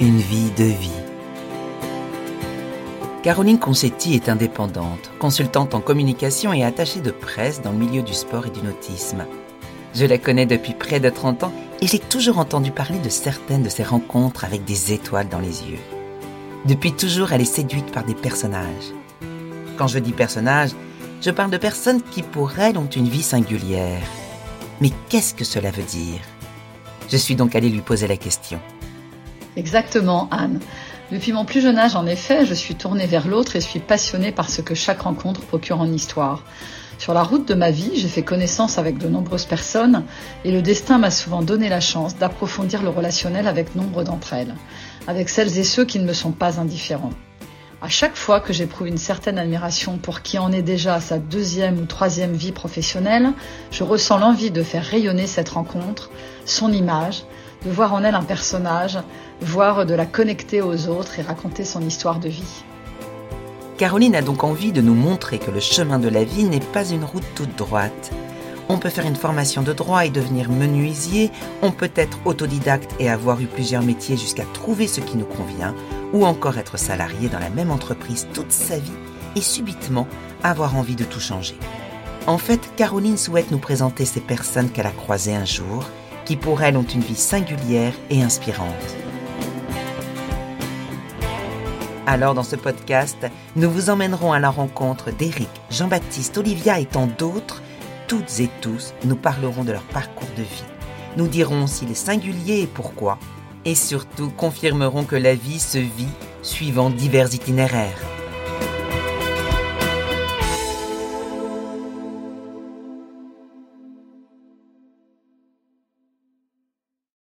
une vie de vie. Caroline Concetti est indépendante, consultante en communication et attachée de presse dans le milieu du sport et du nautisme. Je la connais depuis près de 30 ans et j'ai toujours entendu parler de certaines de ses rencontres avec des étoiles dans les yeux. Depuis toujours, elle est séduite par des personnages. Quand je dis personnages, je parle de personnes qui pour elle ont une vie singulière. Mais qu'est-ce que cela veut dire? Je suis donc allée lui poser la question. Exactement, Anne. Depuis mon plus jeune âge, en effet, je suis tournée vers l'autre et suis passionnée par ce que chaque rencontre procure en histoire. Sur la route de ma vie, j'ai fait connaissance avec de nombreuses personnes et le destin m'a souvent donné la chance d'approfondir le relationnel avec nombre d'entre elles, avec celles et ceux qui ne me sont pas indifférents. À chaque fois que j'éprouve une certaine admiration pour qui en est déjà à sa deuxième ou troisième vie professionnelle, je ressens l'envie de faire rayonner cette rencontre, son image, de voir en elle un personnage, voire de la connecter aux autres et raconter son histoire de vie. Caroline a donc envie de nous montrer que le chemin de la vie n'est pas une route toute droite. On peut faire une formation de droit et devenir menuisier, on peut être autodidacte et avoir eu plusieurs métiers jusqu'à trouver ce qui nous convient, ou encore être salarié dans la même entreprise toute sa vie et subitement avoir envie de tout changer. En fait, Caroline souhaite nous présenter ces personnes qu'elle a croisées un jour qui pour elle ont une vie singulière et inspirante. Alors dans ce podcast, nous vous emmènerons à la rencontre d'Éric, Jean-Baptiste, Olivia et tant d'autres. Toutes et tous, nous parlerons de leur parcours de vie. Nous dirons s'il est singulier et pourquoi. Et surtout confirmerons que la vie se vit suivant divers itinéraires.